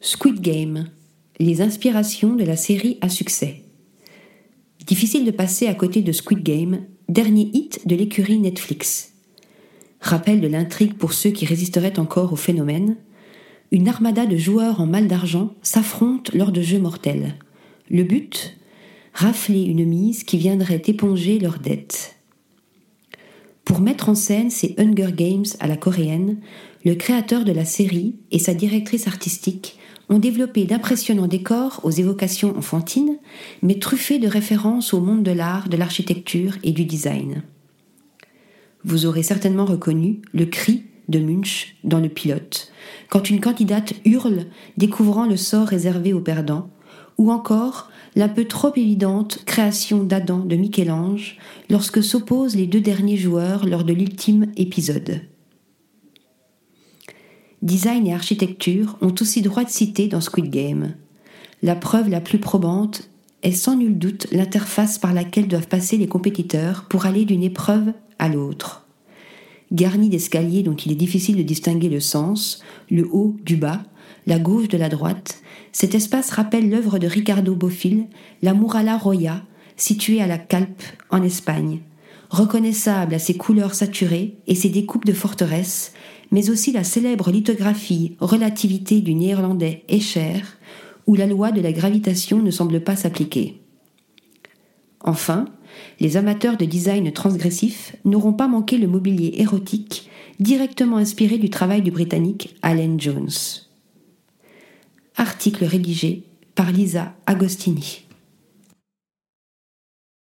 Squid Game, les inspirations de la série à succès. Difficile de passer à côté de Squid Game, dernier hit de l'écurie Netflix. Rappel de l'intrigue pour ceux qui résisteraient encore au phénomène, une armada de joueurs en mal d'argent s'affrontent lors de jeux mortels. Le but? Rafler une mise qui viendrait éponger leurs dettes. Pour mettre en scène ces Hunger Games à la coréenne, le créateur de la série et sa directrice artistique ont développé d'impressionnants décors aux évocations enfantines, mais truffés de références au monde de l'art, de l'architecture et du design. Vous aurez certainement reconnu le cri de Munch dans le pilote, quand une candidate hurle, découvrant le sort réservé aux perdants, ou encore la peu trop évidente création d'Adam de Michel-Ange lorsque s'opposent les deux derniers joueurs lors de l'ultime épisode design et architecture ont aussi droit de citer dans Squid Game. La preuve la plus probante est sans nul doute l'interface par laquelle doivent passer les compétiteurs pour aller d'une épreuve à l'autre. Garni d'escaliers dont il est difficile de distinguer le sens, le haut du bas, la gauche de la droite, cet espace rappelle l'œuvre de Ricardo Bofill, la Muralla Roya, située à la Calpe, en Espagne, reconnaissable à ses couleurs saturées et ses découpes de forteresse, mais aussi la célèbre lithographie Relativité du néerlandais Escher, où la loi de la gravitation ne semble pas s'appliquer. Enfin, les amateurs de design transgressif n'auront pas manqué le mobilier érotique directement inspiré du travail du Britannique Allen Jones. Article rédigé par Lisa Agostini.